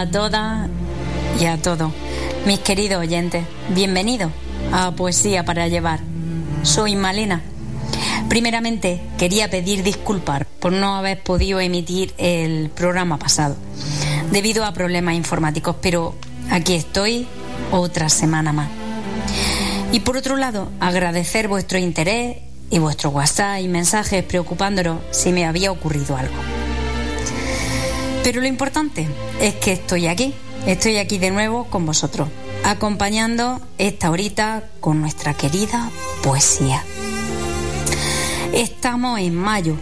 a todas y a todos. Mis queridos oyentes, bienvenidos a Poesía para Llevar. Soy Malena. Primeramente, quería pedir disculpas por no haber podido emitir el programa pasado, debido a problemas informáticos, pero aquí estoy otra semana más. Y por otro lado, agradecer vuestro interés y vuestro WhatsApp y mensajes preocupándonos si me había ocurrido algo. Pero lo importante es que estoy aquí, estoy aquí de nuevo con vosotros, acompañando esta horita con nuestra querida poesía. Estamos en mayo,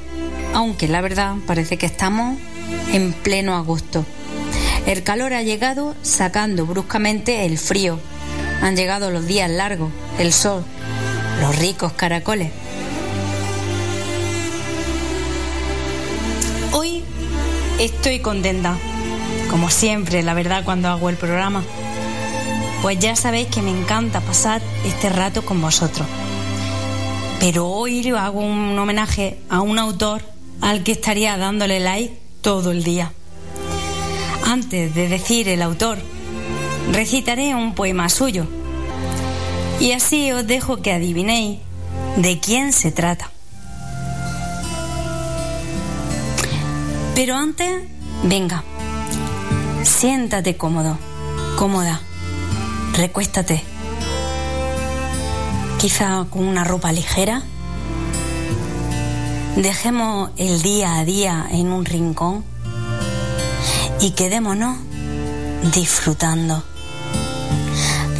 aunque la verdad parece que estamos en pleno agosto. El calor ha llegado sacando bruscamente el frío. Han llegado los días largos, el sol, los ricos caracoles. Estoy contenta, como siempre, la verdad, cuando hago el programa. Pues ya sabéis que me encanta pasar este rato con vosotros. Pero hoy hago un homenaje a un autor al que estaría dándole like todo el día. Antes de decir el autor, recitaré un poema suyo. Y así os dejo que adivinéis de quién se trata. Pero antes, venga, siéntate cómodo, cómoda, recuéstate. Quizá con una ropa ligera. Dejemos el día a día en un rincón y quedémonos disfrutando.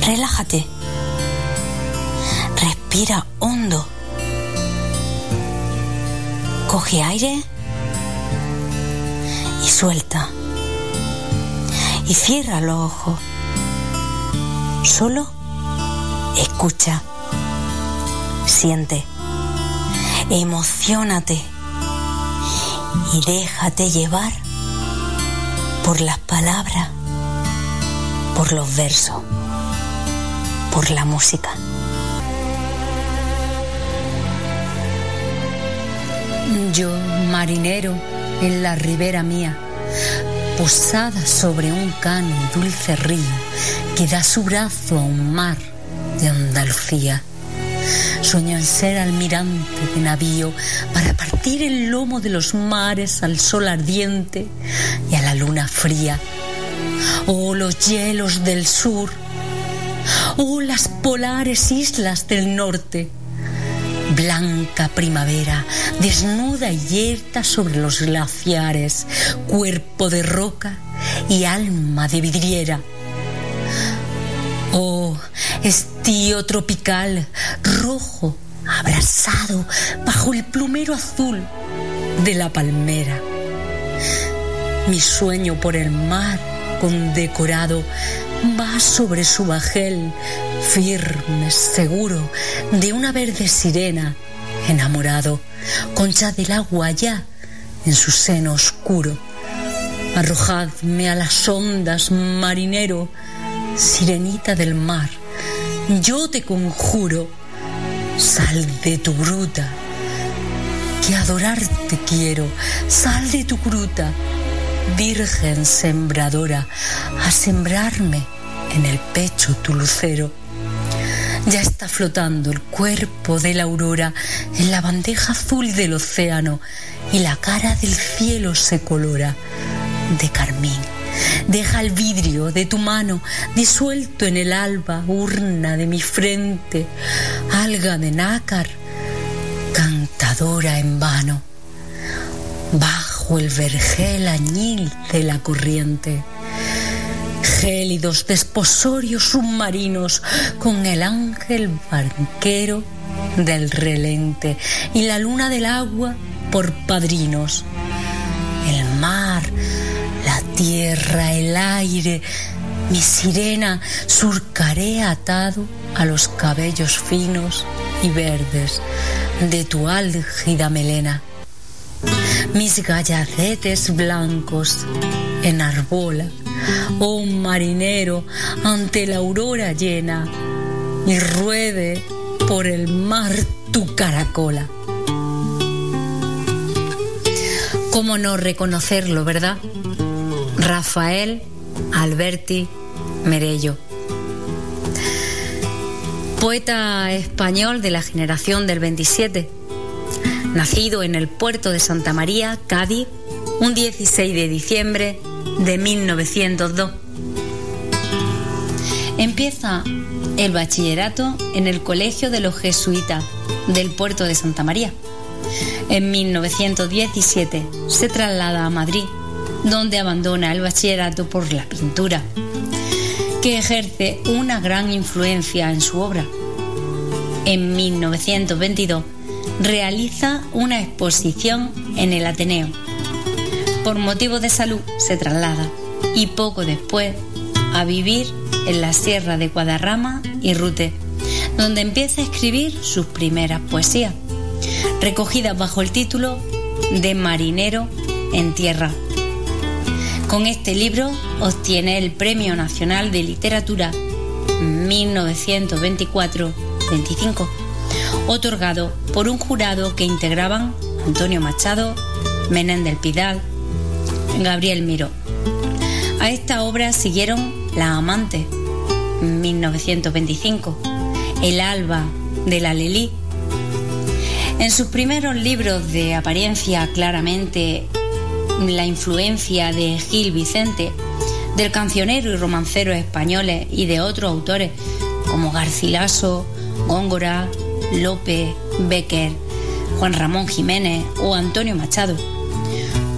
Relájate. Respira hondo. Coge aire suelta. Y cierra los ojos. Solo escucha. Siente. Emocionate. Y déjate llevar por las palabras, por los versos, por la música. Yo, marinero, en la ribera mía, posada sobre un cano y dulce río que da su brazo a un mar de Andalucía. Sueño en ser almirante de navío para partir el lomo de los mares al sol ardiente y a la luna fría. Oh, los hielos del sur. Oh, las polares islas del norte Blanca primavera, desnuda y yerta sobre los glaciares, cuerpo de roca y alma de vidriera. Oh, estío tropical, rojo, abrasado bajo el plumero azul de la palmera. Mi sueño por el mar condecorado va sobre su bajel, firme, seguro, de una verde sirena, enamorado, concha del agua allá, en su seno oscuro. Arrojadme a las ondas, marinero, sirenita del mar, yo te conjuro, sal de tu gruta, que adorarte quiero, sal de tu gruta Virgen sembradora, a sembrarme en el pecho tu lucero. Ya está flotando el cuerpo de la aurora en la bandeja azul del océano y la cara del cielo se colora de carmín. Deja el vidrio de tu mano disuelto en el alba, urna de mi frente, alga de nácar, cantadora en vano. Bajo el vergel añil de la corriente gélidos desposorios submarinos con el ángel banquero del relente y la luna del agua por padrinos. El mar, la tierra, el aire, mi sirena surcaré atado a los cabellos finos y verdes de tu álgida melena. Mis gallacetes blancos enarbola oh marinero, ante la aurora llena, y ruede por el mar tu caracola. ¿Cómo no reconocerlo, verdad? Rafael Alberti Merello. Poeta español de la generación del 27, nacido en el puerto de Santa María, Cádiz, un 16 de diciembre de 1902. Empieza el bachillerato en el Colegio de los Jesuitas del puerto de Santa María. En 1917 se traslada a Madrid, donde abandona el bachillerato por la pintura, que ejerce una gran influencia en su obra. En 1922 realiza una exposición en el Ateneo. Por motivo de salud se traslada y poco después a vivir en la Sierra de Guadarrama y Rute, donde empieza a escribir sus primeras poesías, recogidas bajo el título de Marinero en Tierra. Con este libro obtiene el Premio Nacional de Literatura 1924-25 otorgado por un jurado que integraban Antonio Machado, Menéndez Pidal, Gabriel Miró. A esta obra siguieron La Amante, 1925, El Alba, de la Lelí. En sus primeros libros de apariencia claramente la influencia de Gil Vicente, del cancionero y romancero españoles y de otros autores como Garcilaso, Góngora, Lope, Becker, Juan Ramón Jiménez o Antonio Machado.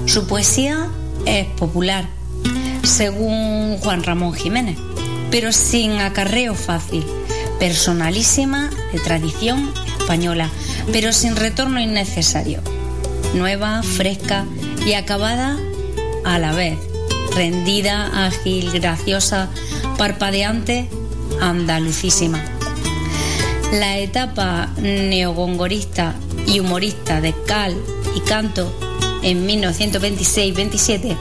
Su poesía es popular, según Juan Ramón Jiménez, pero sin acarreo fácil, personalísima de tradición española, pero sin retorno innecesario, nueva, fresca y acabada a la vez, rendida, ágil, graciosa, parpadeante, andalucísima. La etapa neogongorista y humorista de Cal y Canto en 1926-27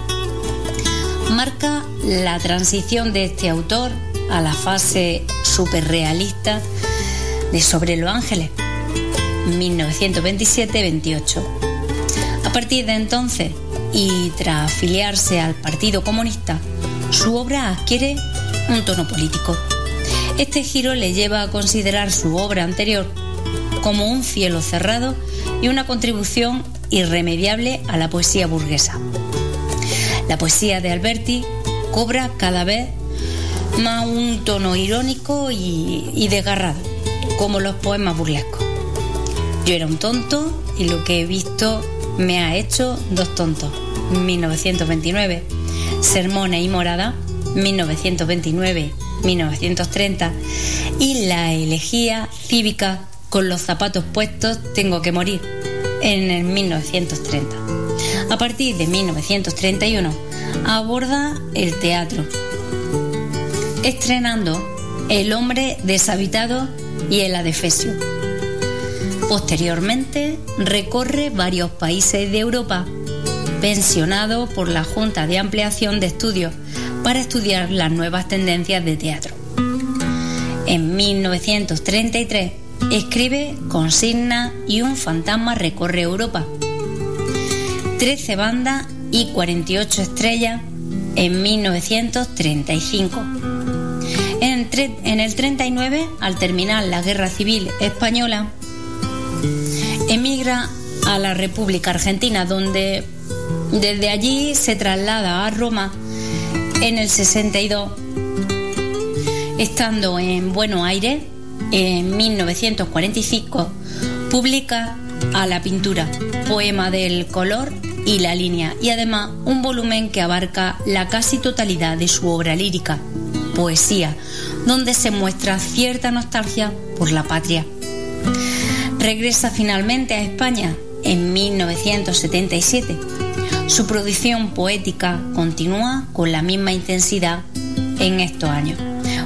marca la transición de este autor a la fase superrealista de Sobre los Ángeles, 1927-28. A partir de entonces, y tras afiliarse al Partido Comunista, su obra adquiere un tono político. Este giro le lleva a considerar su obra anterior como un cielo cerrado y una contribución irremediable a la poesía burguesa. La poesía de Alberti cobra cada vez más un tono irónico y, desgarrado, como los poemas burlescos. Yo era un tonto y lo que he visto me ha hecho dos tontos. 1929. Sermones y Morada, 1929 1930, y la elegía cívica con los zapatos puestos Tengo que morir, en el 1930. A partir de 1931 aborda el teatro, estrenando El hombre deshabitado y El adefesio. Posteriormente recorre varios países de Europa, pensionado por la Junta de Ampliación de Estudios para estudiar las nuevas tendencias de teatro. En 1933 escribe Consigna y un fantasma recorre Europa. 13 bandas y 48 estrellas en 1935. En, el 39, al terminar la Guerra Civil Española, emigra a la República Argentina, donde desde allí se traslada a Roma en el 62, estando en Buenos Aires, en 1945, publica A la pintura, poema del color y la línea, y además un volumen que abarca la casi totalidad de su obra lírica, poesía, donde se muestra cierta nostalgia por la patria. Regresa finalmente a España en 1977 su producción poética continúa con la misma intensidad en estos años,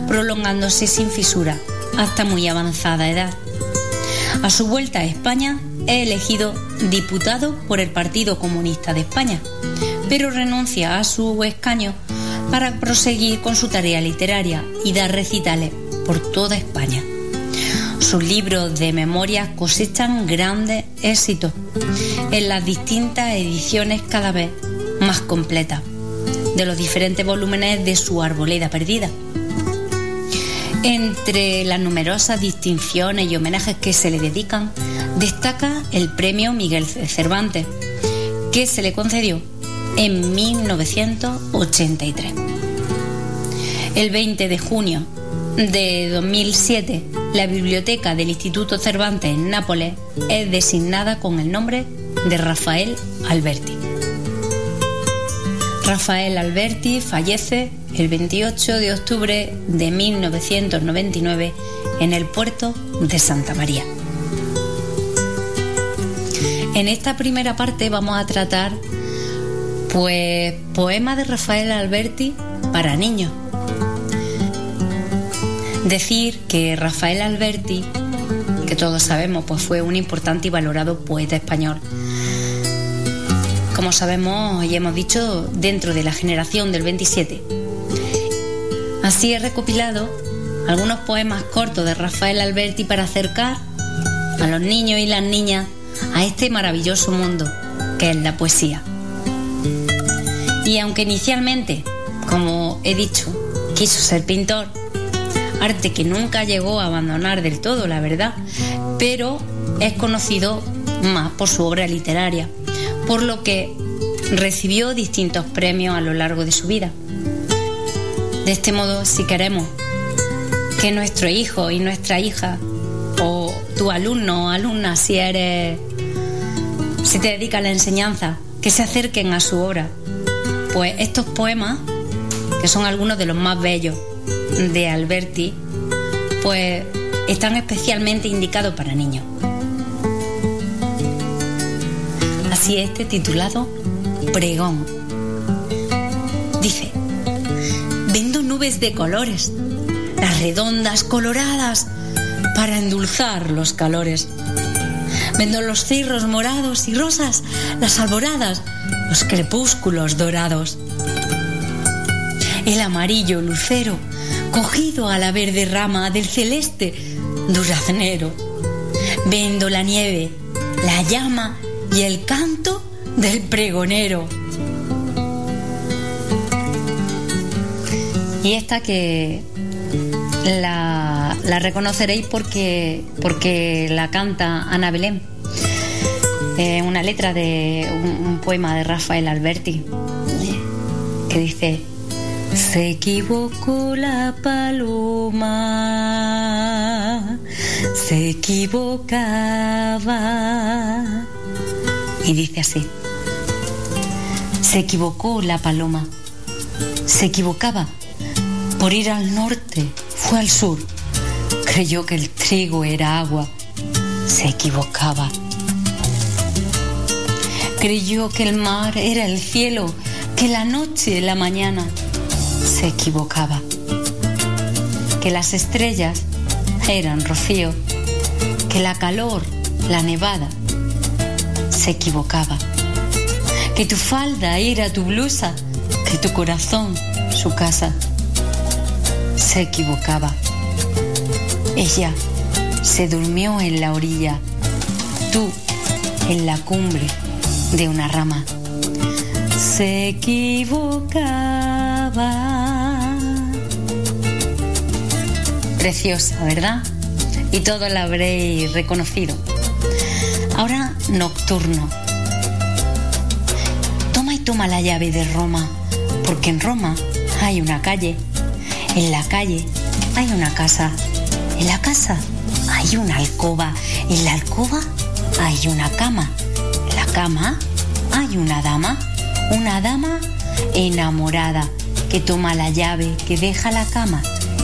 prolongándose sin fisura hasta muy avanzada edad. A su vuelta a España, es elegido diputado por el Partido Comunista de España, pero renuncia a su escaño para proseguir con su tarea literaria y dar recitales por toda España. Sus libros de memorias cosechan grandes éxitos en las distintas ediciones cada vez más completas. de los diferentes volúmenes de su Arboleda Perdida. Entre las numerosas distinciones y homenajes que se le dedican, destaca el premio Miguel Cervantes, que se le concedió en 1983. El 20 de junio de 2007, la biblioteca del Instituto Cervantes en Nápoles es designada con el nombre de Rafael Alberti. Rafael Alberti fallece el 28 de octubre de 1999 en el puerto de Santa María. En esta primera parte vamos a tratar pues poemas de Rafael Alberti para niños. Decir que Rafael Alberti, que todos sabemos, pues fue un importante y valorado poeta español. Como sabemos y hemos dicho, dentro de la generación del 27. Así he recopilado algunos poemas cortos de Rafael Alberti para acercar a los niños y las niñas a este maravilloso mundo que es la poesía. Y aunque inicialmente, como he dicho, quiso ser pintor, arte que nunca llegó a abandonar del todo, la verdad, pero es conocido más por su obra literaria, por lo que recibió distintos premios a lo largo de su vida. De este modo, si queremos que nuestro hijo y nuestra hija, o tu alumno o alumna, si eres si te dedica a la enseñanza, que se acerquen a su obra. Pues estos poemas, que son algunos de los más bellos de Alberti, pues están especialmente indicados para niños. Así este titulado Pregón. Dice, vendo nubes de colores, las redondas coloradas, para endulzar los calores Vendo los cirros morados y rosas, las alboradas, los crepúsculos dorados. El amarillo lucero, cogido a la verde rama del celeste duraznero. Vendo la nieve, la llama y el canto del pregonero. Y esta que la, reconoceréis porque, porque la canta Ana Belén. una letra de un, poema de Rafael Alberti que dice se equivocó la paloma, se equivocaba. Y dice así, se equivocó la paloma, se equivocaba por ir al norte fue al sur. Creyó que el trigo era agua. Se equivocaba. Creyó que el mar era el cielo, que la noche la mañana. Se equivocaba. Que las estrellas eran rocío, que la calor, la nevada. Se equivocaba. Que tu falda era tu blusa, que tu corazón su casa se equivocaba. Ella se durmió en la orilla, tú en la cumbre de una rama. Se Preciosa, ¿verdad? Y todo la habréis reconocido. Ahora nocturno. Toma y toma la llave de Roma, porque en Roma hay una calle en la calle hay una casa. En la casa hay una alcoba. En la alcoba hay una cama. En la cama hay una dama. Una dama enamorada que toma la llave, que deja la cama,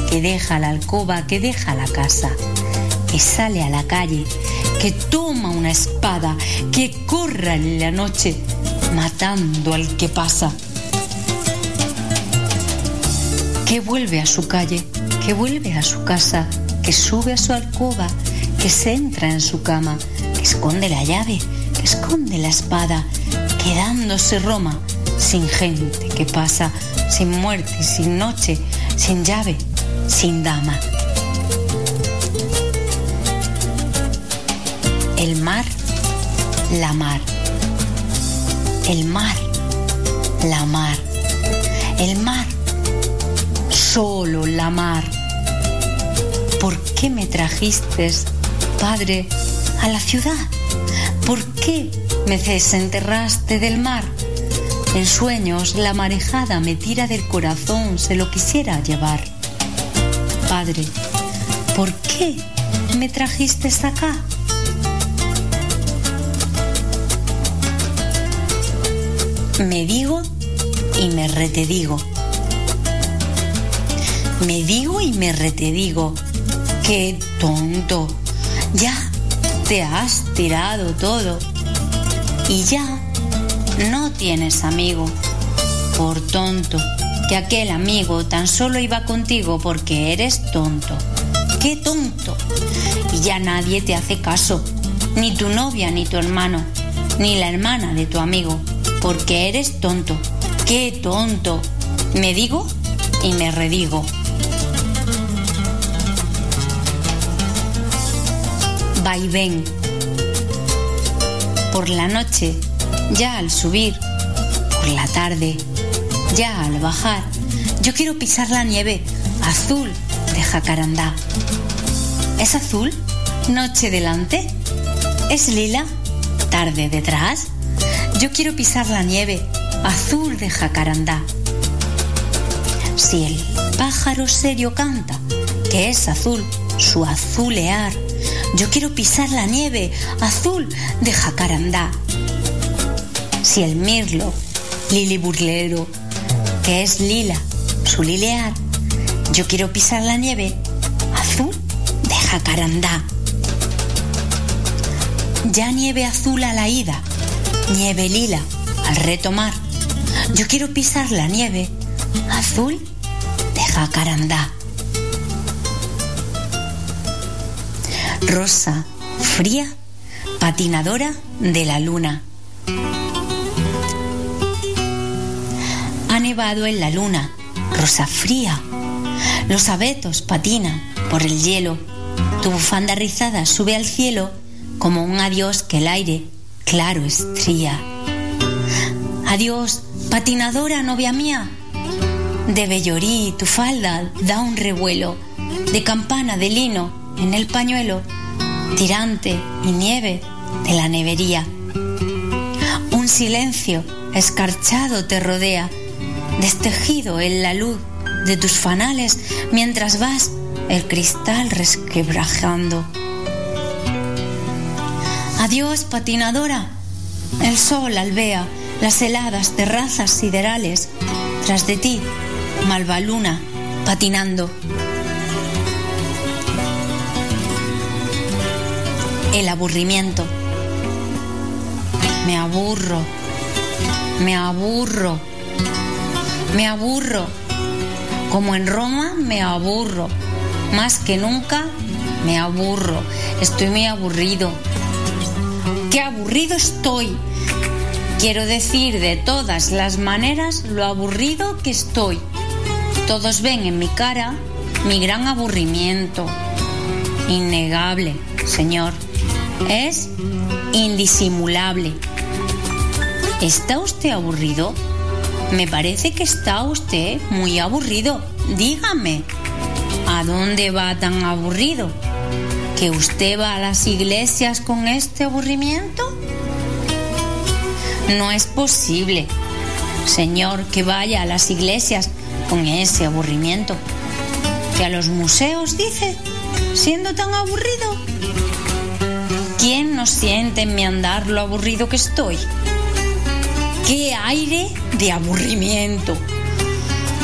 que deja la alcoba, que deja la casa, que sale a la calle, que toma una espada, que corra en la noche matando al que pasa que vuelve a su calle, que vuelve a su casa, que sube a su alcoba, que se entra en su cama, que esconde la llave, que esconde la espada, quedándose Roma sin gente que pasa, sin muerte, sin noche, sin llave, sin dama. El mar, la mar. El mar, la mar el mar, solo la mar. ¿Por qué me trajiste, Padre, a la ciudad? ¿Por qué me desenterraste del mar? En sueños la marejada me tira del corazón, se lo quisiera llevar. Padre, ¿por qué me trajiste acá? Me digo y me retedigo. Me digo y me retedigo. Qué tonto. Ya te has tirado todo. Y ya no tienes amigo. Por tonto. Que aquel amigo tan solo iba contigo porque eres tonto. ¡Qué tonto! Y ya nadie te hace caso. Ni tu novia, ni tu hermano, ni la hermana de tu amigo porque eres tonto. ¡Qué tonto! Me digo y me redigo. Va y ven. Por la noche, ya al subir, por la tarde, ya al bajar, yo quiero pisar la nieve azul de jacarandá. ¿Es azul? Noche delante. ¿Es lila? Tarde detrás. Yo quiero pisar la nieve azul de jacarandá. Si el pájaro serio canta, que es azul, su azulear, yo quiero pisar la nieve azul de jacarandá. Si el mirlo, lili burlero, que es lila, su lilear, yo quiero pisar la nieve azul de jacarandá. Ya nieve azul a la ida, nieve lila al retomar. Yo quiero pisar la nieve azul de jacarandá. Rosa, fría, patinadora de la luna. En la luna, rosa fría. Los abetos patinan por el hielo. Tu bufanda rizada sube al cielo como un adiós que el aire claro estría. Adiós, patinadora novia mía. De bellorí tu falda da un revuelo, de campana de lino en el pañuelo, tirante y nieve de la nevería. Un silencio escarchado te rodea, destejido en la luz de tus fanales mientras vas el cristal resquebrajando. Adiós, patinadora. El sol albea las heladas terrazas siderales. Tras de ti, malva luna, patinando. El aburrimiento. Me aburro. Me aburro. Me aburro. Como en Roma, me aburro. Más que nunca, me aburro. Estoy muy aburrido qué aburrido estoy. Quiero decir de todas las maneras lo aburrido que estoy. Todos ven en mi cara mi gran aburrimiento. Innegable, Señor. Es indisimulable. ¿Está usted aburrido? Me parece que está usted muy aburrido. Dígame, ¿a dónde va tan aburrido? que usted va a las iglesias con este aburrimiento? No es posible, Señor, que vaya a las iglesias con ese aburrimiento. Que a los museos, dice, siendo tan aburrido. ¿Quién no siente en mi andar lo aburrido que estoy? ¡Qué aire de aburrimiento!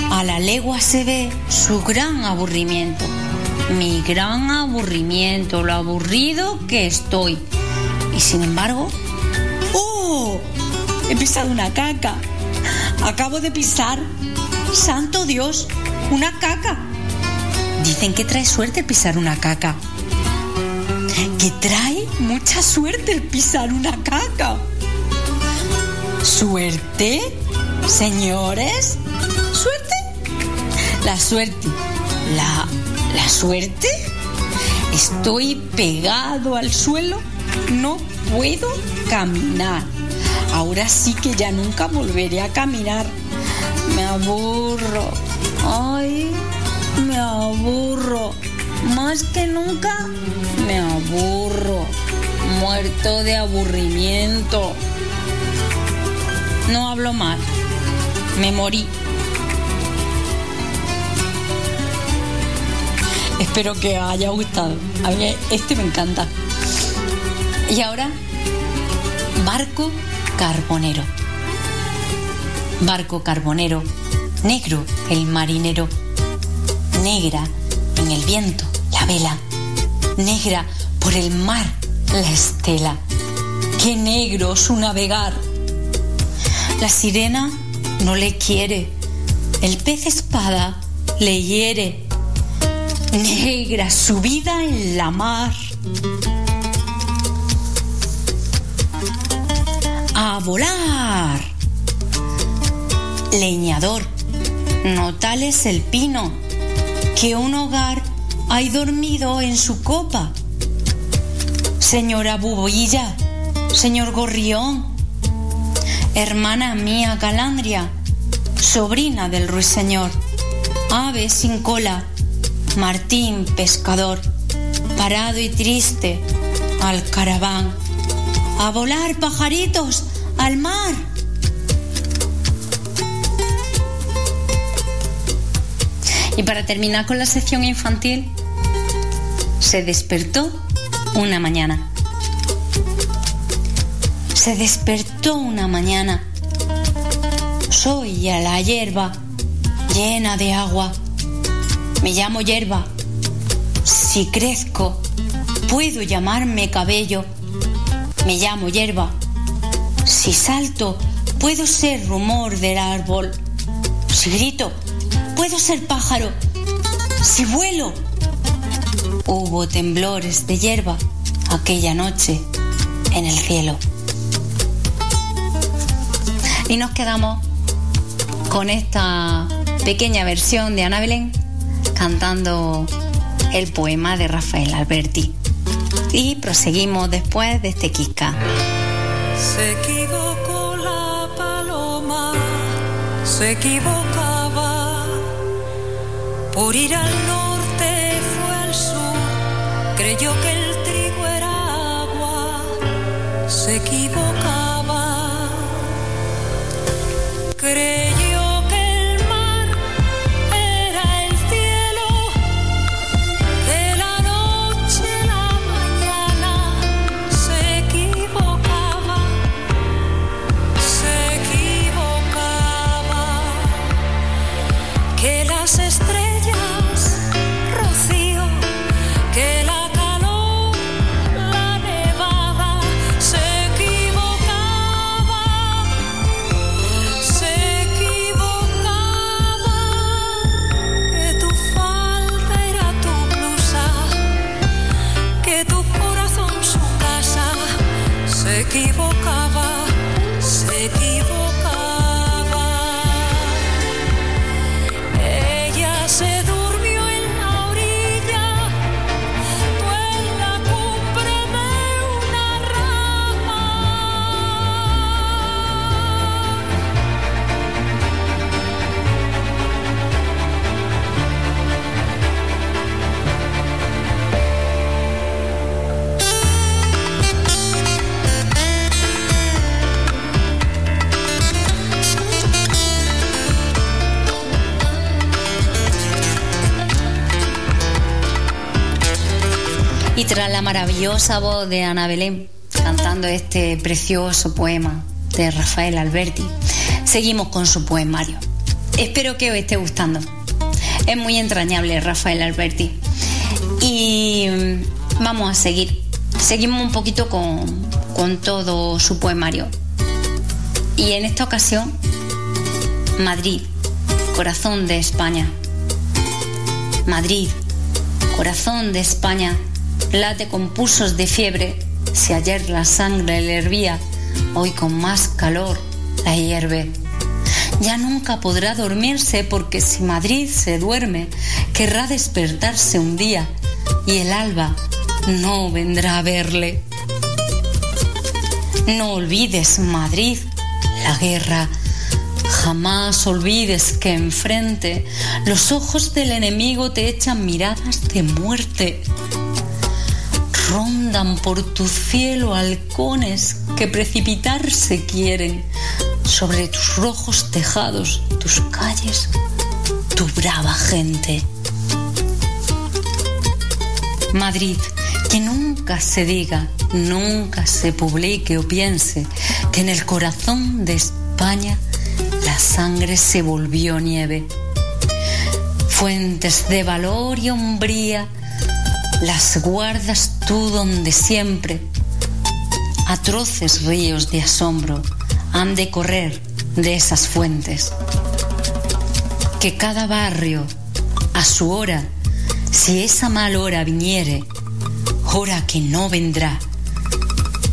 A la legua se ve su gran aburrimiento mi gran aburrimiento, lo aburrido que estoy. Y sin embargo, ¡oh! He pisado una caca. Acabo de pisar, santo Dios, una caca. Dicen que trae suerte pisar una caca. Que trae mucha suerte el pisar una caca. ¿Suerte? Señores, ¿suerte? La suerte, la ¿La suerte? Estoy pegado al suelo, no puedo caminar. Ahora sí que ya nunca volveré a caminar. me aburro. Ay, me aburro. Más que nunca, me aburro. Muerto de aburrimiento. No hablo más. Me morí. Espero que haya gustado. A mí este me encanta. Y ahora, barco carbonero. Barco carbonero, negro el marinero, negra en el viento la vela, negra por el mar la estela. Qué negro su navegar. La sirena no le quiere, el pez espada le hiere. Negra su vida en la mar. A volar. Leñador, no tal es el pino, que un hogar hay dormido en su copa. Señora Buboilla, señor Gorrión, hermana mía Galandria, sobrina del ruiseñor, ave sin cola, Martín pescador, parado y triste, al caraván, a volar pajaritos al mar. Y para terminar con la sección infantil, se despertó una mañana. Se despertó una mañana. Soy a la hierba llena de agua. Me llamo hierba. Si crezco, puedo llamarme cabello. Me llamo hierba. Si salto, puedo ser rumor del árbol. Si grito, puedo ser pájaro. Si vuelo, hubo temblores de hierba aquella noche en el cielo. Y nos quedamos con esta pequeña versión de Ana Belén cantando el poema de Rafael Alberti. Y proseguimos después de este Kika. Se equivocó la paloma, se equivocaba por ir al norte, fue al sur, creyó que el trigo era agua, se equivocaba. Creyó maravillosa voz de Ana Belén cantando este precioso poema de Rafael Alberti, seguimos con su poemario. Espero que os esté gustando. Es muy entrañable Rafael Alberti. Y mm, vamos a seguir. Seguimos un poquito con, con todo su poemario. Y en esta ocasión, Madrid, corazón de España. Madrid, corazón de España, late con pulsos de fiebre. Si ayer la sangre le hervía, hoy con más calor la hierve. Ya nunca podrá dormirse porque si Madrid se duerme, querrá despertarse un día y el alba no vendrá a verle. No olvides, Madrid, la guerra Jamás olvides que enfrente los ojos del enemigo te echan miradas de muerte. Rondan por tu cielo halcones que precipitarse quieren sobre tus rojos tejados, tus calles, tu brava gente. Madrid, que nunca se diga, nunca se publique o piense que en el corazón de España la sangre se volvió nieve. Fuentes de valor y hombría las guardas tú donde siempre. Atroces ríos de asombro han de correr de esas fuentes. Que cada barrio, a su hora, si esa mal hora viniere, hora que no vendrá,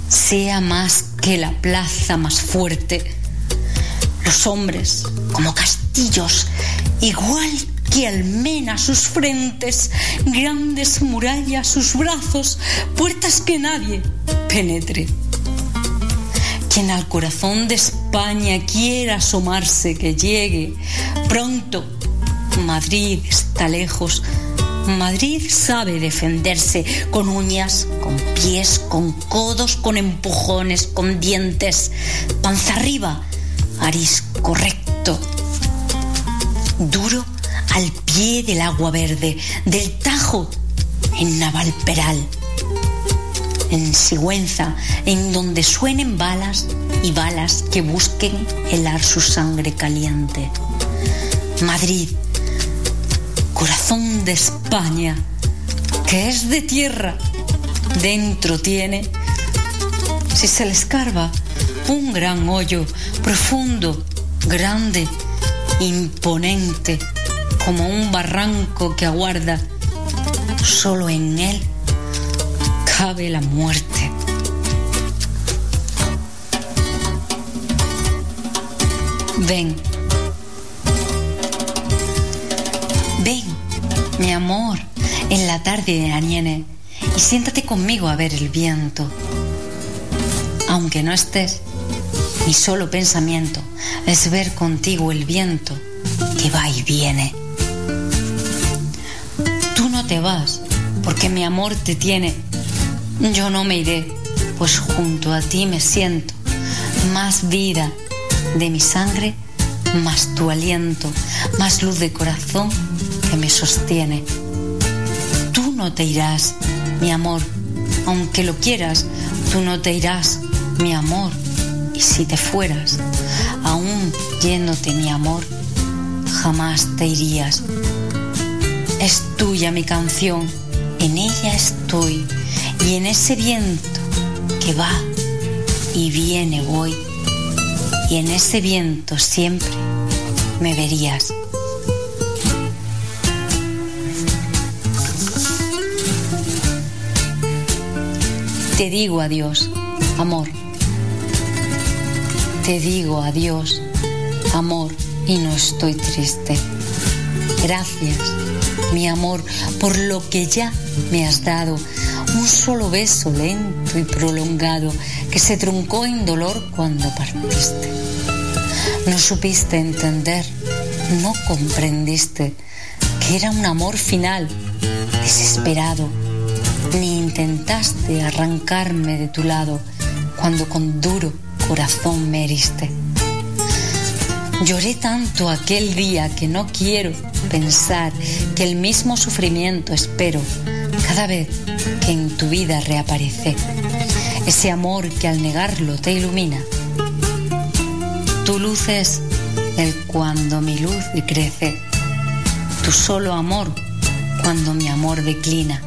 sea más que la plaza más fuerte. Los hombres, como castillos, igual que almena sus frentes, grandes murallas sus brazos, puertas que nadie penetre. Quien al corazón de España quiera asomarse, que llegue pronto. Madrid está lejos. Madrid sabe defenderse con uñas, con pies, con codos, con empujones, con dientes, panza arriba, arisco recto, duro al pie del agua verde, del Tajo, en Navalperal, en Sigüenza, en donde suenen balas y balas que busquen helar su sangre caliente. Madrid, corazón de España, que es de tierra, dentro tiene, si se le escarba, un gran hoyo, profundo, grande, imponente, como un barranco que aguarda. Solo en él cabe la muerte. Ven. Ven, mi amor, en la tarde de Aniene y siéntate conmigo a ver el viento. Aunque no estés, mi solo pensamiento es ver contigo el viento que va y viene. Te vas porque mi amor te tiene. Yo no me iré, pues junto a ti me siento más vida de mi sangre, más tu aliento, más luz de corazón que me sostiene. Tú no te irás, mi amor, aunque lo quieras, tú no te irás, mi amor. Y si te fueras, aún yéndote mi amor, jamás te irías. Es tuya mi canción, en ella estoy, y en ese viento que va y viene voy, y en ese viento siempre me verías. Te digo adiós, amor. Te digo adiós, amor, y no estoy triste. Gracias, mi amor, por lo que ya me has dado. Un solo beso lento y prolongado que se truncó en dolor cuando partiste. No supiste entender, no comprendiste que era un amor final, desesperado, ni intentaste arrancarme de tu lado cuando con duro corazón me heriste. Lloré tanto aquel día que no quiero pensar que el mismo sufrimiento espero cada vez que en tu vida reaparece. Ese amor que al negarlo te ilumina. Tu luz es el cuando mi luz crece. Tu solo amor cuando mi amor declina.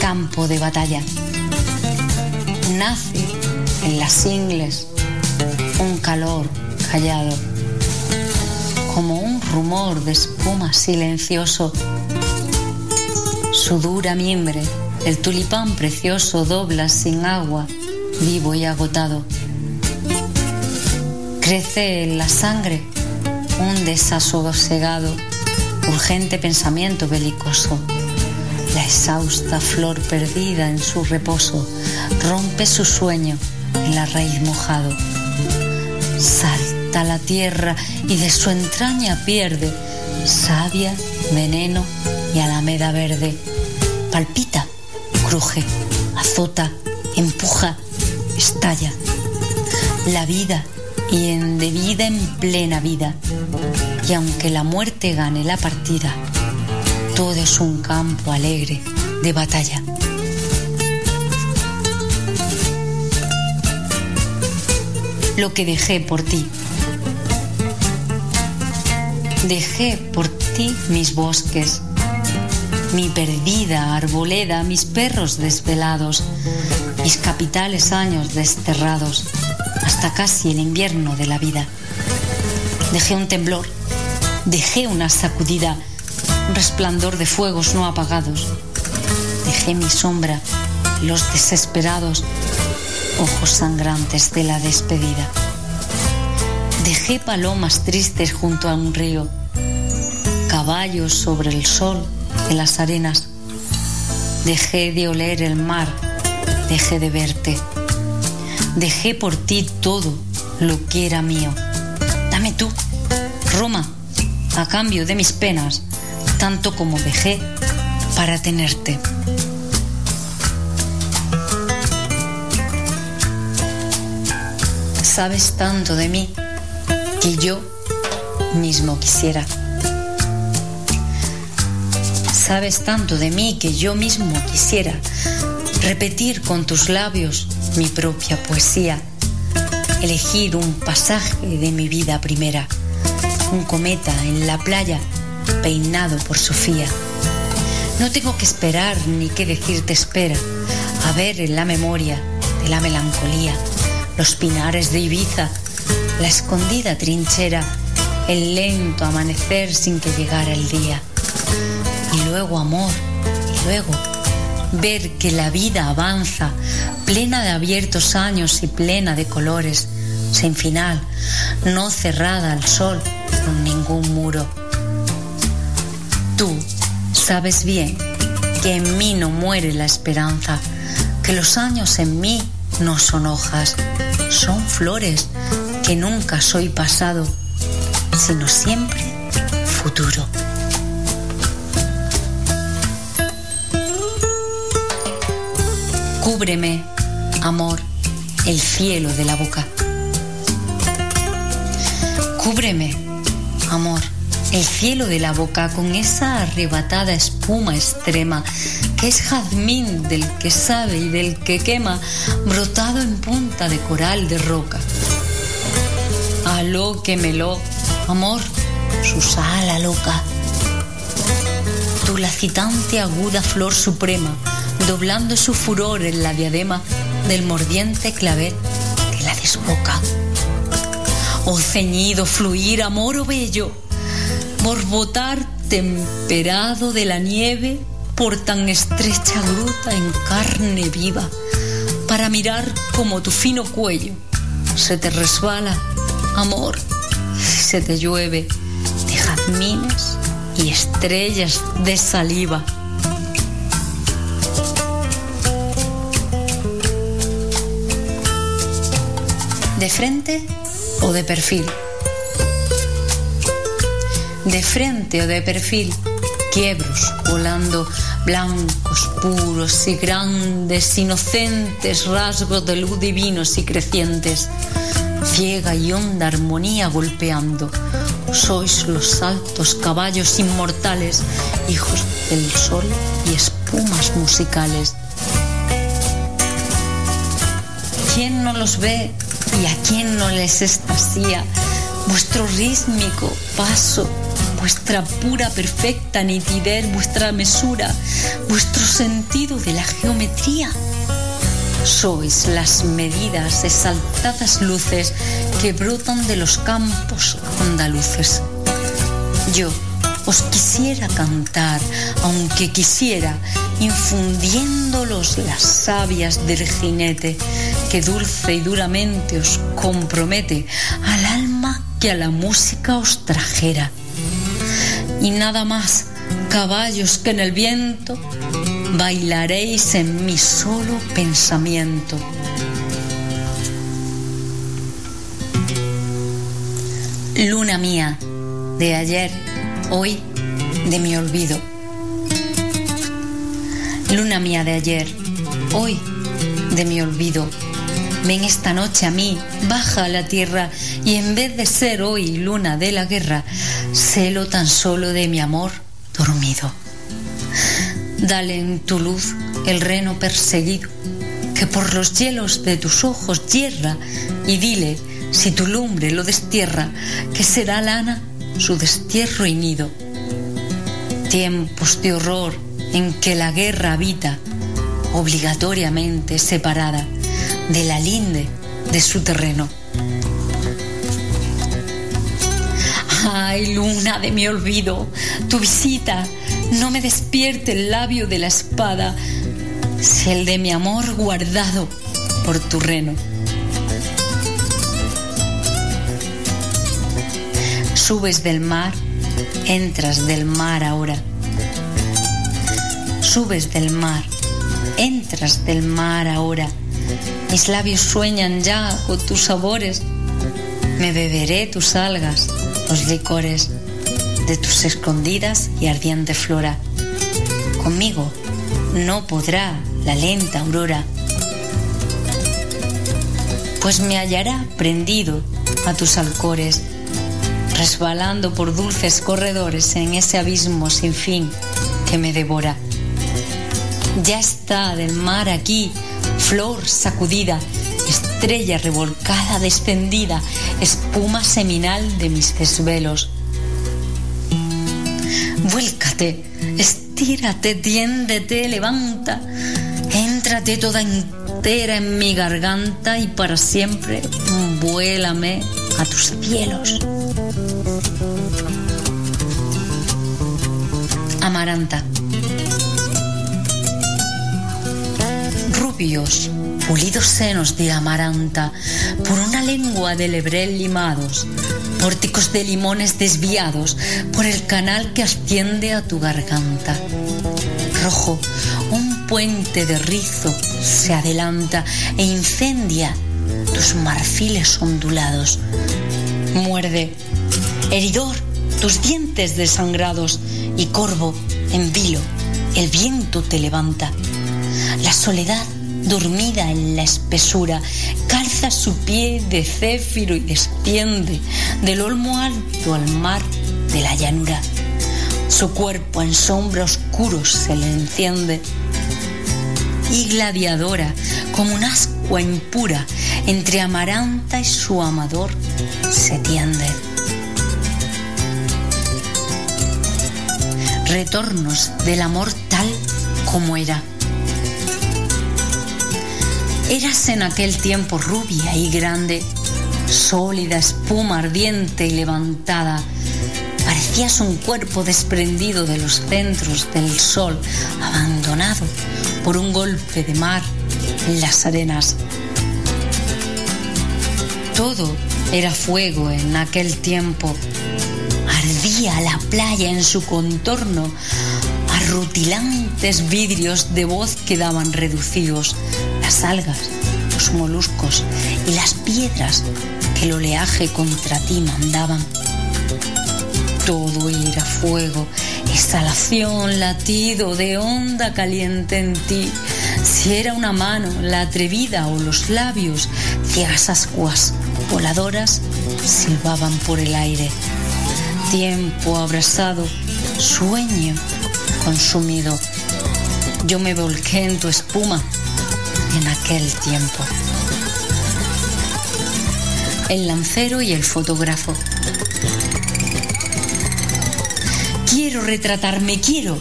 Campo de batalla nace en las ingles un calor callado, como un rumor de espuma silencioso. Su dura mimbre, el tulipán precioso dobla sin agua, vivo y agotado. Crece en la sangre un desasosegado, urgente pensamiento belicoso. La exhausta flor perdida en su reposo rompe su sueño en la raíz mojado. Salta la tierra y de su entraña pierde savia, veneno y alameda verde. Palpita, cruje, azota, empuja, estalla. La vida y en de vida en plena vida. Y aunque la muerte gane la partida, todo es un campo alegre de batalla. Lo que dejé por ti. Dejé por ti mis bosques, mi perdida arboleda, mis perros desvelados, mis capitales años desterrados, hasta casi el invierno de la vida. Dejé un temblor, dejé una sacudida, resplandor de fuegos no apagados. Dejé mi sombra, los desesperados ojos sangrantes de la despedida. Dejé palomas tristes junto a un río, caballos sobre el sol de las arenas. Dejé de oler el mar, dejé de verte. Dejé por ti todo lo que era mío. Dame tú, Roma, a cambio de mis penas, tanto como dejé para tenerte. Sabes tanto de mí que yo mismo quisiera. Sabes tanto de mí que yo mismo quisiera repetir con tus labios mi propia poesía, elegir un pasaje de mi vida primera, un cometa en la playa peinado por Sofía. No tengo que esperar ni que decirte espera, a ver en la memoria de la melancolía, los pinares de Ibiza, la escondida trinchera, el lento amanecer sin que llegara el día. Y luego amor, y luego ver que la vida avanza, plena de abiertos años y plena de colores, sin final, no cerrada al sol con ningún muro. Tú sabes bien que en mí no muere la esperanza, que los años en mí no son hojas, son flores, que nunca soy pasado, sino siempre futuro. Cúbreme, amor, el cielo de la boca. Cúbreme, amor, el cielo de la boca con esa arrebatada espuma extrema que es jazmín del que sabe y del que quema, brotado en punta de coral de roca. Aló, quémelo, amor, su sala loca. Tu lacitante aguda flor suprema, doblando su furor en la diadema del mordiente clavel que la desboca. Oh ceñido fluir, amor o bello, borbotar temperado de la nieve por tan estrecha gruta en carne viva, para mirar como tu fino cuello se te resbala, amor, se te llueve de jazmines y estrellas de saliva. ¿De frente o de perfil? De frente o de perfil, quiebros volando blancos, puros y grandes, inocentes rasgos de luz divinos y crecientes, ciega y honda armonía golpeando. Sois los altos caballos inmortales, hijos del sol y espumas musicales. ¿Quién no los ve y a quién no les estasía vuestro rítmico paso? Vuestra pura, perfecta nitidez, vuestra mesura, vuestro sentido de la geometría. Sois las medidas, exaltadas luces que brotan de los campos andaluces. Yo os quisiera cantar, aunque quisiera, infundiéndolos las sabias del jinete que dulce y duramente os compromete al alma que a la música os trajera y nada más caballos que en el viento bailaréis en mi solo pensamiento. Luna mía, de ayer, hoy, de mi olvido. Luna mía de ayer, hoy, de mi olvido. Ven esta noche a mí, baja a la tierra, y en vez de ser hoy luna de la guerra, celo tan solo de mi amor dormido. Dale en tu luz el reno perseguido, que por los hielos de tus ojos hierra, y dile, si tu lumbre lo destierra, que será lana su destierro y nido. Tiempos de horror en que la guerra habita, obligatoriamente separada de la linde de su terreno. Ay, luna de mi olvido, tu visita no me despierte el labio de la espada, si el de mi amor guardado por tu reno. Subes del mar, entras del mar ahora. Subes del mar, entras del mar ahora. Mis labios sueñan ya con tus sabores. Me beberé tus algas, los licores de tus escondidas y ardiente flora. Conmigo no podrá la lenta aurora, pues me hallará prendido a tus alcores resbalando por dulces corredores en ese abismo sin fin que me devora. Ya está del mar aquí, flor sacudida, estrella revolcada, descendida, espuma seminal de mis desvelos. Vuélcate, estírate, tiéndete, levanta, éntrate toda entera en mi garganta y para siempre vuélame a tus cielos. Amaranta. Pulidos senos de amaranta, por una lengua de lebrel limados, pórticos de limones desviados por el canal que asciende a tu garganta. Rojo, un puente de rizo se adelanta e incendia tus marfiles ondulados. Muerde, heridor, tus dientes desangrados y corvo, en vilo, el viento te levanta. La soledad, dormida en la espesura, calza su pie de céfiro y desciende del olmo alto al mar de la llanura. Su cuerpo en sombra oscuro se le enciende. Y gladiadora, como un ascua impura, entre Amaranta y su amador se tiende. Retornos del amor tal como era. Eras en aquel tiempo rubia y grande, sólida espuma ardiente y levantada. Parecías un cuerpo desprendido de los centros del sol, abandonado por un golpe de mar en las arenas. Todo era fuego en aquel tiempo. Ardía la playa en su contorno. A rutilantes vidrios de voz quedaban reducidos las algas, los moluscos y las piedras que el oleaje contra ti mandaban. Todo era fuego, exhalación, latido de onda caliente en ti. Si era una mano, la atrevida o los labios, ciegas ascuas voladoras silbaban por el aire. Tiempo abrasado, sueño consumido. Yo me volqué en tu espuma en aquel tiempo. El lancero y el fotógrafo. Quiero retratarme, quiero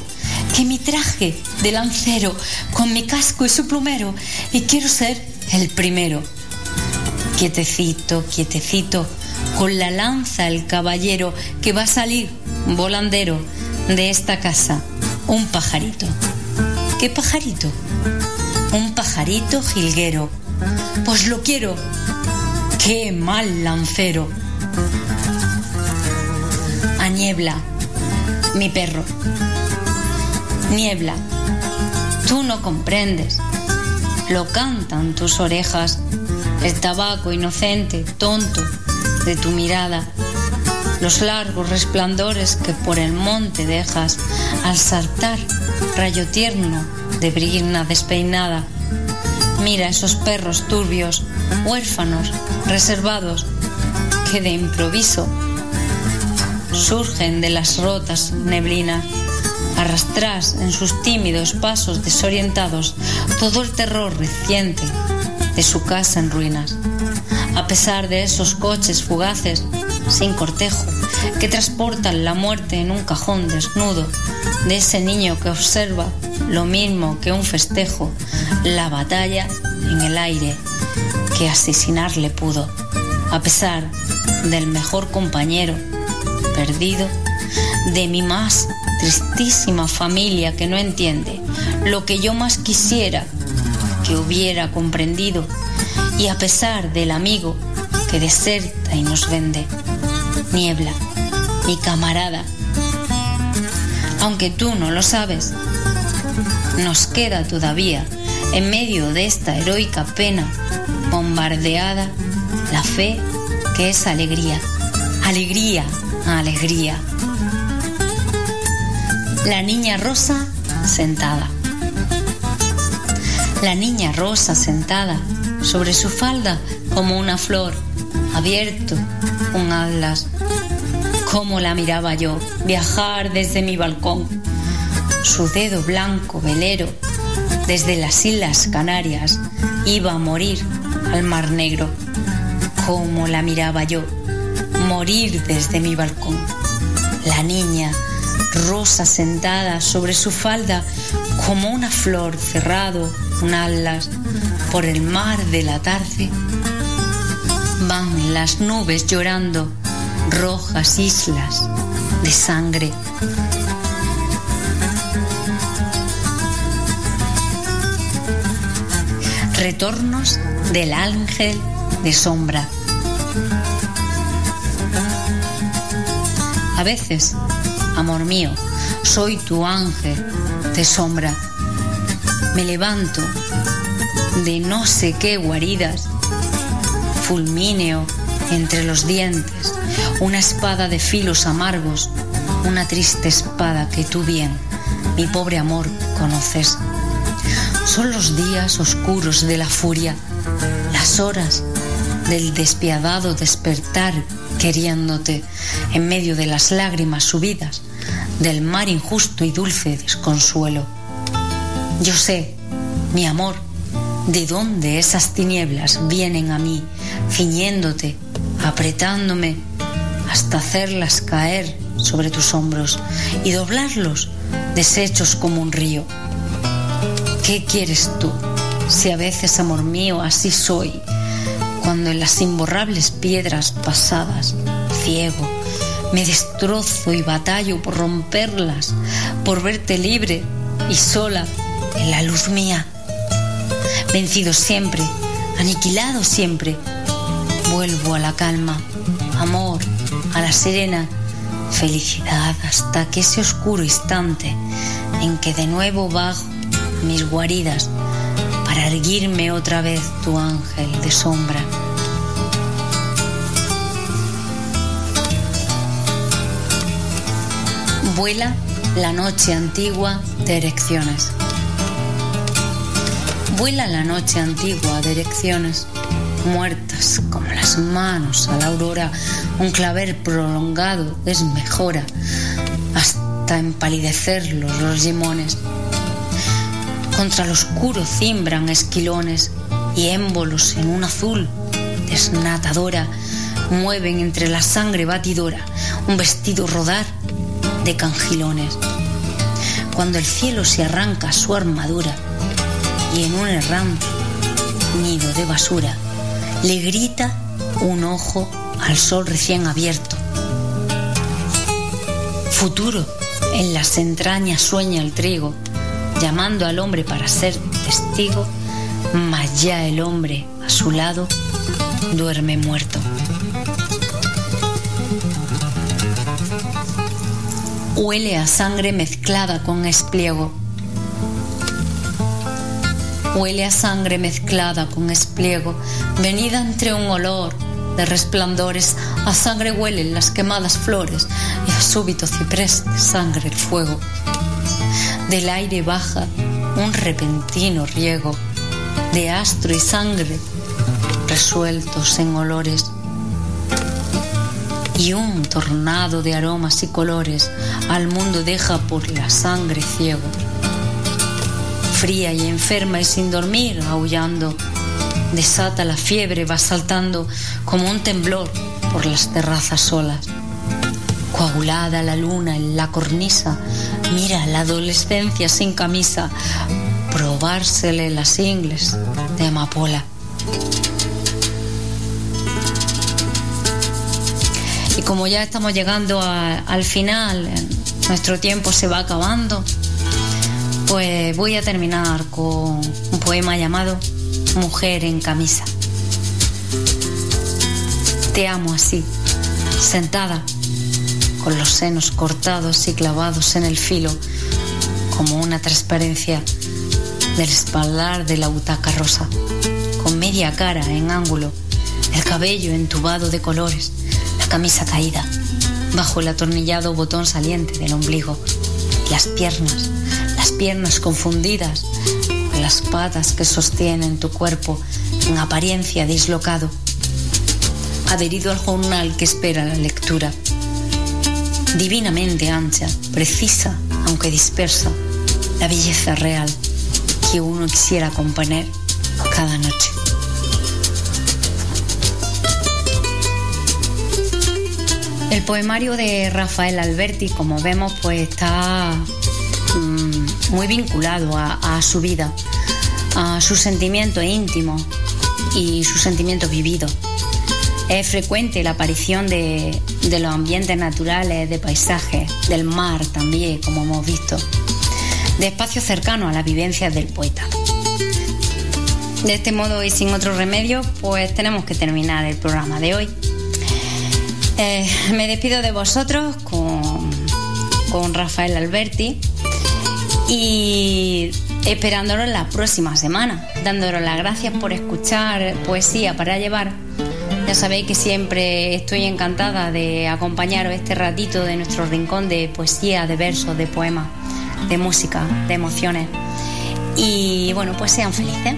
que mi traje de lancero con mi casco y su plumero y quiero ser el primero. Quietecito, quietecito, con la lanza el caballero que va a salir volandero de esta casa, un pajarito. ¿Qué pajarito? Un pajarito jilguero. Pues lo quiero. ¡Qué mal lancero! A niebla, mi perro. Niebla, Tú no comprendes. Lo cantan tus orejas, el tabaco inocente, tonto de tu mirada, los largos resplandores que por el monte dejas al saltar, rayo tierno de brigna despeinada. Mira esos perros turbios, huérfanos, reservados, que de improviso surgen de las rotas neblinas, arrastras en sus tímidos pasos desorientados todo el terror reciente de su casa en ruinas. A pesar de esos coches fugaces, sin cortejo, que transportan la muerte en un cajón desnudo, de ese niño que observa lo mismo que un festejo, la batalla en el aire que asesinarle pudo, a pesar del mejor compañero perdido, de mi más tristísima familia que no entiende lo que yo más quisiera que hubiera comprendido, y a pesar del amigo que deserta y nos vende, niebla, mi camarada, aunque tú no lo sabes, nos queda todavía, en medio de esta heroica pena, bombardeada, la fe que es alegría, alegría, alegría. La niña rosa sentada. La niña rosa sentada sobre su falda como una flor, abierto un atlas. Cómo la miraba yo viajar desde mi balcón. Su dedo blanco velero desde las Islas Canarias iba a morir al Mar Negro. Cómo la miraba yo morir desde mi balcón. La niña, rosa sentada sobre su falda como una flor cerrado, un alas, por el mar de la tarde. Van las nubes llorando, rojas islas de sangre. Retornos del ángel de sombra. A veces, amor mío, soy tu ángel de sombra. Me levanto de no sé qué guaridas, fulmíneo entre los dientes, una espada de filos amargos, una triste espada que tú bien, mi pobre amor, conoces. Son los días oscuros de la furia, las horas del despiadado despertar queriéndote en medio de las lágrimas subidas del mar injusto y dulce desconsuelo. Yo sé, mi amor, de dónde esas tinieblas vienen a mí, ciñéndote, apretándome, hasta hacerlas caer sobre tus hombros y doblarlos deshechos como un río. ¿Qué quieres tú? Si a veces, amor mío, así soy, cuando en las imborrables piedras pasadas, ciego, me destrozo y batallo por romperlas, por verte libre y sola en la luz mía. Vencido siempre, aniquilado siempre, vuelvo a la calma, amor, a la serena felicidad hasta que ese oscuro instante en que de nuevo bajo mis guaridas para erguirme otra vez tu ángel de sombra. Vuela la noche antigua de erecciones. Vuela la noche antigua de erecciones, muertas como las manos a la aurora, un clavel prolongado desmejora hasta empalidecerlos los limones. Contra lo oscuro cimbran esquilones y émbolos en un azul desnatadora mueven entre la sangre batidora un vestido rodar de cangilones. Cuando el cielo se arranca su armadura y en un errante nido de basura le grita un ojo al sol recién abierto. Futuro, en las entrañas sueña el trigo, llamando al hombre para ser testigo, mas ya el hombre a su lado duerme muerto. Huele a sangre mezclada con espliego. Huele a sangre mezclada con espliego, venida entre un olor de resplandores, a sangre huelen las quemadas flores y a súbito ciprés sangre el fuego. Del aire baja un repentino riego de astro y sangre resueltos en olores y un tornado de aromas y colores al mundo deja por la sangre ciego. Fría y enferma y sin dormir, aullando, desata la fiebre, va saltando como un temblor por las terrazas solas. Coagulada la luna en la cornisa, mira la adolescencia sin camisa, probársele las ingles de amapola. Y como ya estamos llegando al final, nuestro tiempo se va acabando, pues voy a terminar con un poema llamado Mujer en camisa. Te amo así, sentada, con los senos cortados y clavados en el filo, como una transparencia del espaldar de la butaca rosa, con media cara en ángulo, el cabello entubado de colores camisa caída, bajo el atornillado botón saliente del ombligo, las piernas, las piernas confundidas con las patas que sostienen tu cuerpo en apariencia dislocado, adherido al jornal que espera la lectura. Divinamente ancha, precisa, aunque dispersa, la belleza real que uno quisiera componer cada noche. El poemario de Rafael Alberti, como vemos, pues está mm, muy vinculado a, su vida, a su sentimiento íntimo y su sentimiento vivido. Es frecuente la aparición de, de los ambientes naturales, de paisajes, del mar también, como hemos visto, de espacios cercanos a las vivencias del poeta. De este modo y sin otro remedio, pues tenemos que terminar el programa de hoy. Eh, me despido de vosotros con, con Rafael Alberti y esperándolos la próxima semana, dándolos las gracias por escuchar poesía para llevar. Ya sabéis que siempre estoy encantada de acompañaros este ratito de nuestro rincón de poesía, de versos, de poemas, de música, de emociones. Y bueno, pues sean felices.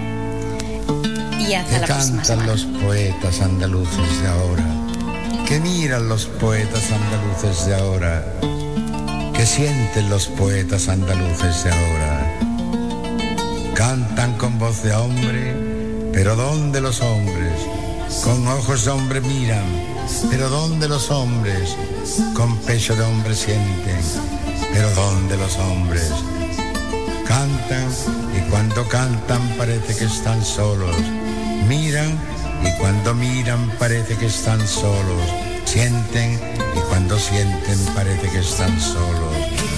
Y hasta la próxima semana. los poetas andaluces de ahora que miran los poetas andaluces de ahora? que sienten los poetas andaluces de ahora? Cantan con voz de hombre, pero ¿dónde los hombres? Con ojos de hombre miran, pero ¿dónde los hombres? Con pecho de hombre sienten, pero ¿dónde los hombres? Cantan y cuando cantan parece que están solos. Miran y cuando miran parece que están solos, sienten y cuando sienten parece que están solos.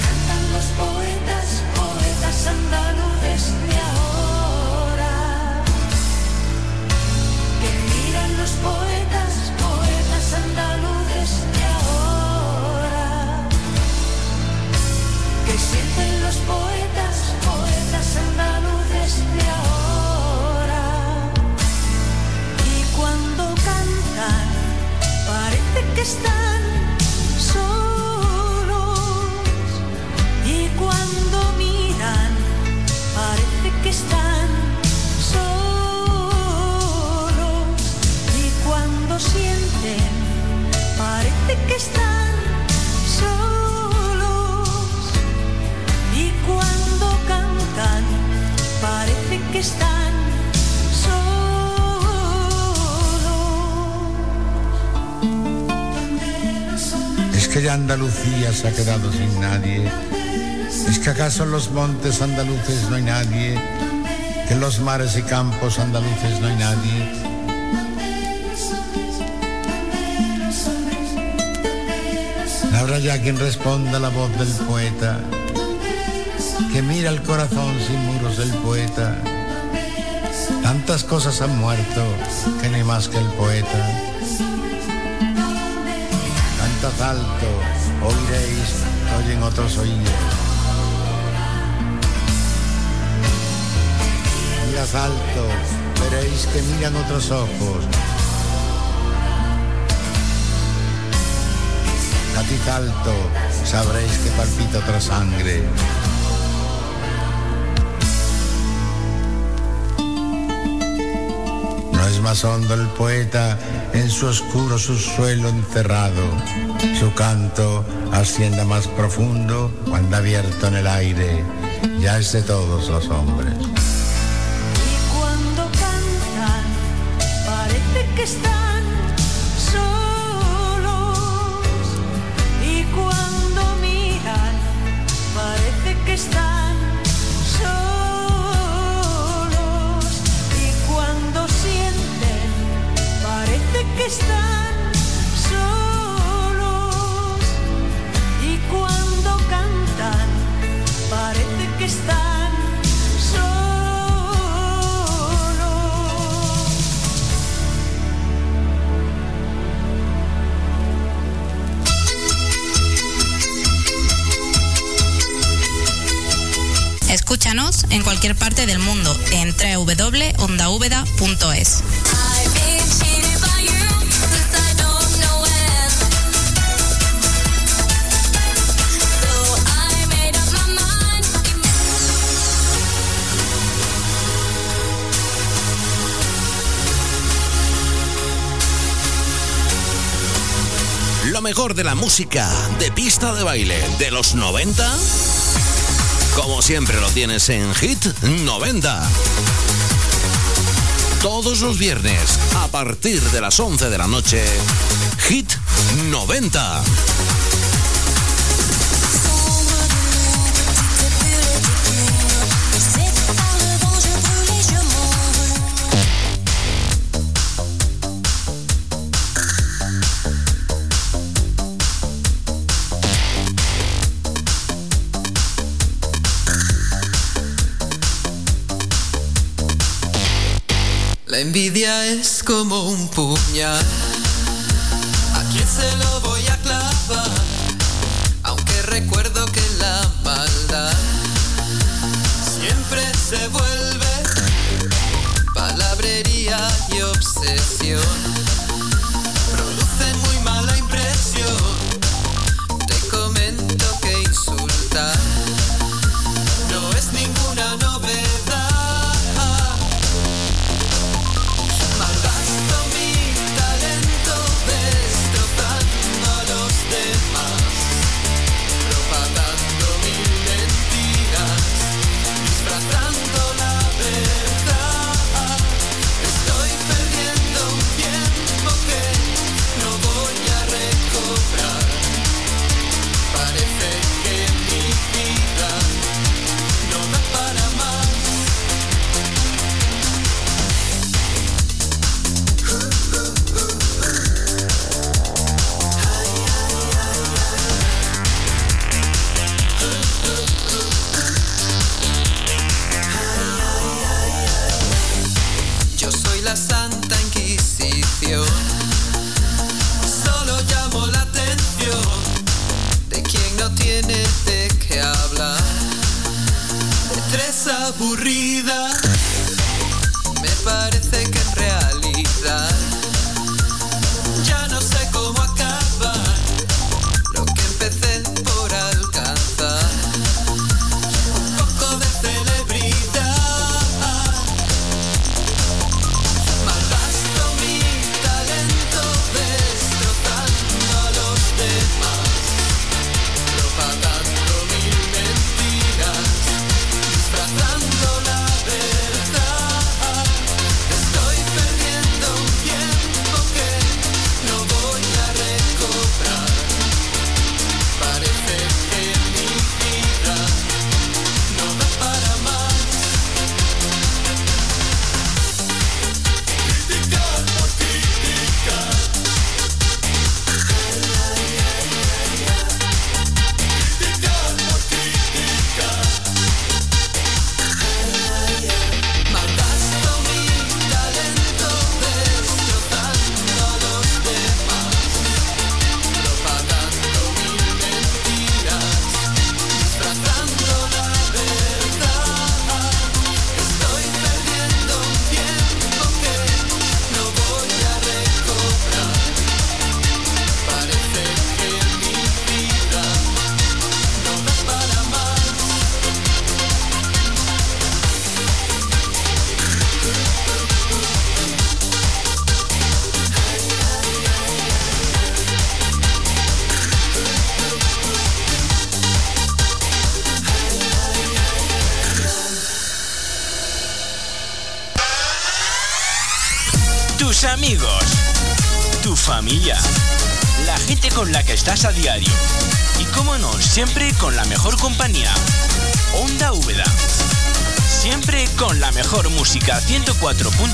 Andalucía se ha quedado sin nadie. Es que acaso en los montes andaluces no hay nadie. Que en los mares y campos andaluces no hay nadie. No habrá ya quien responda la voz del poeta. Que mira el corazón sin muros del poeta. Tantas cosas han muerto que ni más que el poeta. Cantad alto, oiréis, oyen otros oídos. miras alto, veréis que miran otros ojos. Latid alto, sabréis que palpita otra sangre. Más hondo el poeta en su oscuro subsuelo encerrado. Su canto ascienda más profundo cuando abierto en el aire. Ya es de todos los hombres. Parte del mundo en www.ondaúbeda.es. Lo mejor de la música de pista de baile de los 90. Como siempre lo tienes en Hit 90. Todos los viernes, a partir de las 11 de la noche, Hit 90. Envidia es como un puñal. ¿A quién se lo voy a clavar? Aunque recuerdo que la maldad siempre se vuelve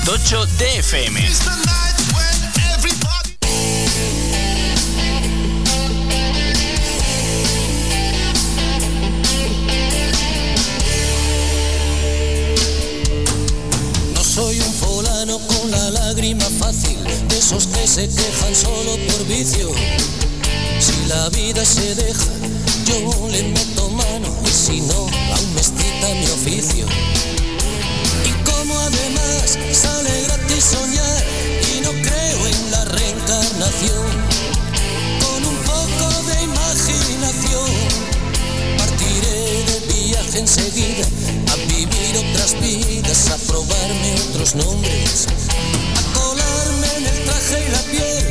104.8 de FM. No soy un fulano con la lágrima fácil, de esos que se quejan solo por vicio. Si la vida se deja, yo le meto mano y si no, aún me mi oficio. Como además sale gratis soñar y no creo en la reencarnación, con un poco de imaginación partiré de viaje enseguida a vivir otras vidas, a probarme otros nombres, a colarme en el traje y la piel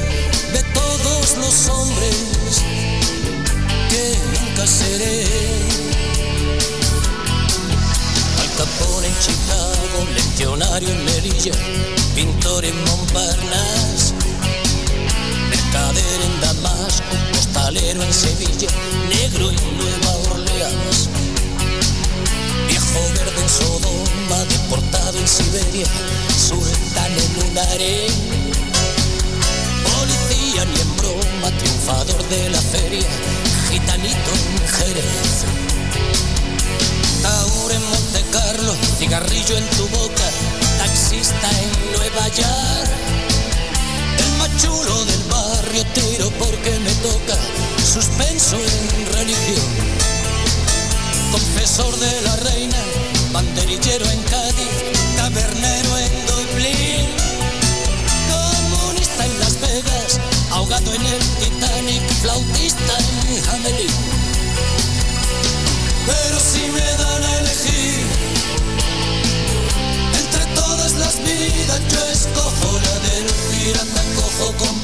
de todos los hombres que nunca seré. Capone en Chicago, leccionario en Melilla, pintor en Montparnasse, mercader en Damasco, postalero en Sevilla, negro en Nueva Orleans, viejo verde en Sodoma, deportado en Siberia, sultán en un harén, policía ni en broma, triunfador de la feria, gitanito en Jerez. Taur en Monte Carlo, cigarrillo en tu boca, taxista en Nueva York. El más chulo del barrio tiro porque me toca, suspenso en religión. Confesor de la reina, banderillero en Cádiz, tabernero en Dublín. Comunista en Las Vegas, ahogado en el Titanic, flautista en Hamelin. Pero si me dan a elegir entre todas las vidas, yo escojo la del pirata cojo con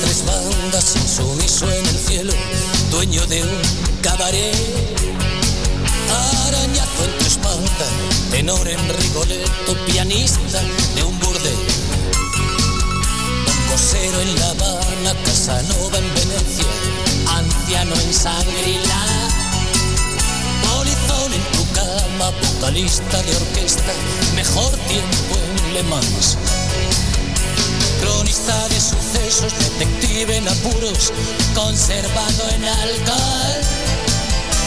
tres bandas, insumiso en el cielo, dueño de un cabaret. Arañazo en tu espalda, tenor en Rigoletto, pianista de un burdel. Cosero en La Habana, Casanova en Venecia, anciano en Sangrila. Polizón en tu cama, vocalista de orquesta, mejor tiempo en Le Mans. Cronista de sucesos, detective en apuros, conservado en alcohol.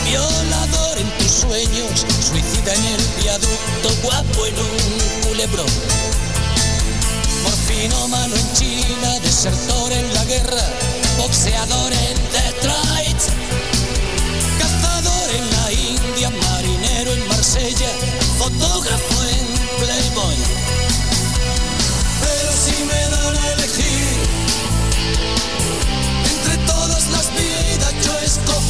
Violador en tus sueños, suicida en el viaducto, guapo en un culebrón. Morfinómano en China, desertor en la guerra, boxeador en Detroit, cazador en la India, marinero en Marsella, fotógrafo en Playboy.